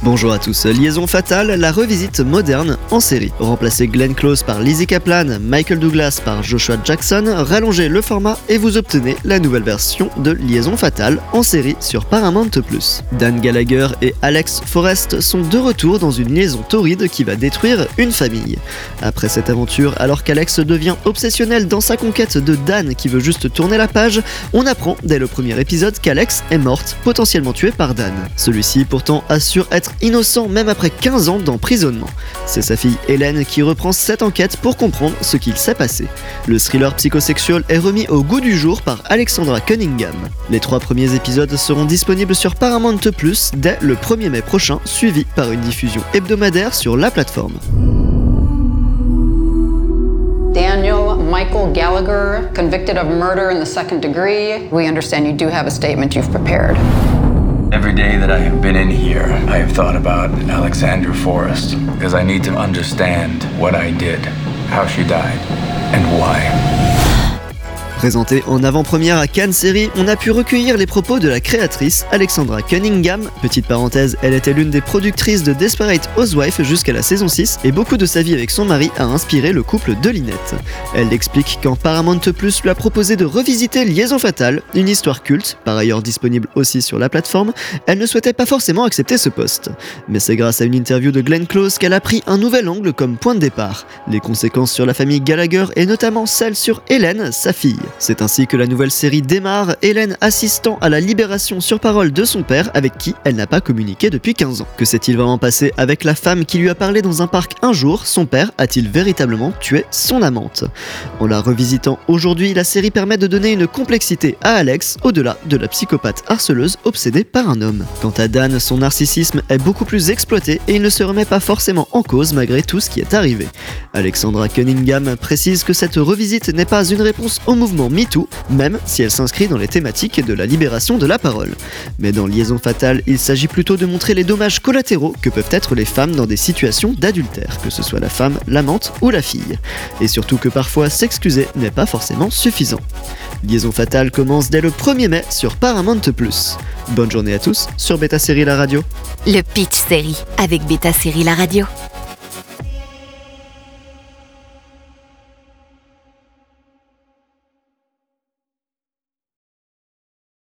Bonjour à tous, Liaison Fatale, la revisite moderne en série. Remplacez Glenn Close par Lizzie Kaplan, Michael Douglas par Joshua Jackson, rallongez le format et vous obtenez la nouvelle version de Liaison Fatale en série sur Paramount+. Dan Gallagher et Alex Forrest sont de retour dans une liaison torride qui va détruire une famille. Après cette aventure, alors qu'Alex devient obsessionnel dans sa conquête de Dan qui veut juste tourner la page, on apprend dès le premier épisode qu'Alex est morte, potentiellement tuée par Dan. Celui-ci pourtant assure être innocent même après 15 ans d'emprisonnement. C'est sa fille Hélène qui reprend cette enquête pour comprendre ce qu'il s'est passé. Le thriller psychosexuel est remis au goût du jour par Alexandra Cunningham. Les trois premiers épisodes seront disponibles sur Paramount Plus dès le 1er mai prochain, suivi par une diffusion hebdomadaire sur la plateforme. Daniel Michael Gallagher, convicted of murder in the second degree. We understand you do have a statement you've prepared. Every day that I have been in here, I have thought about Alexandra Forrest because I need to understand what I did, how she died, and why. Présenté en avant-première à Cannes Série, on a pu recueillir les propos de la créatrice Alexandra Cunningham. Petite parenthèse, elle était l'une des productrices de Desperate Housewife jusqu'à la saison 6 et beaucoup de sa vie avec son mari a inspiré le couple de Lynette. Elle explique quand Paramount Plus lui a proposé de revisiter Liaison Fatale, une histoire culte, par ailleurs disponible aussi sur la plateforme, elle ne souhaitait pas forcément accepter ce poste. Mais c'est grâce à une interview de Glenn Close qu'elle a pris un nouvel angle comme point de départ, les conséquences sur la famille Gallagher et notamment celles sur Hélène, sa fille. C'est ainsi que la nouvelle série démarre, Hélène assistant à la libération sur parole de son père avec qui elle n'a pas communiqué depuis 15 ans. Que s'est-il vraiment passé avec la femme qui lui a parlé dans un parc un jour? Son père a-t-il véritablement tué son amante? En la revisitant aujourd'hui, la série permet de donner une complexité à Alex au-delà de la psychopathe harceleuse obsédée par un homme. Quant à Dan, son narcissisme est beaucoup plus exploité et il ne se remet pas forcément en cause malgré tout ce qui est arrivé. Alexandra Cunningham précise que cette revisite n'est pas une réponse au mouvement MeToo, même si elle s'inscrit dans les thématiques de la libération de la parole. Mais dans Liaison fatale, il s'agit plutôt de montrer les dommages collatéraux que peuvent être les femmes dans des situations d'adultère, que ce soit la femme, l'amante ou la fille. Et surtout que parfois s'excuser n'est pas forcément suffisant. Liaison fatale commence dès le 1er mai sur Paramount+. Bonne journée à tous sur Beta Série La Radio. Le Pitch Série avec Beta Série La Radio.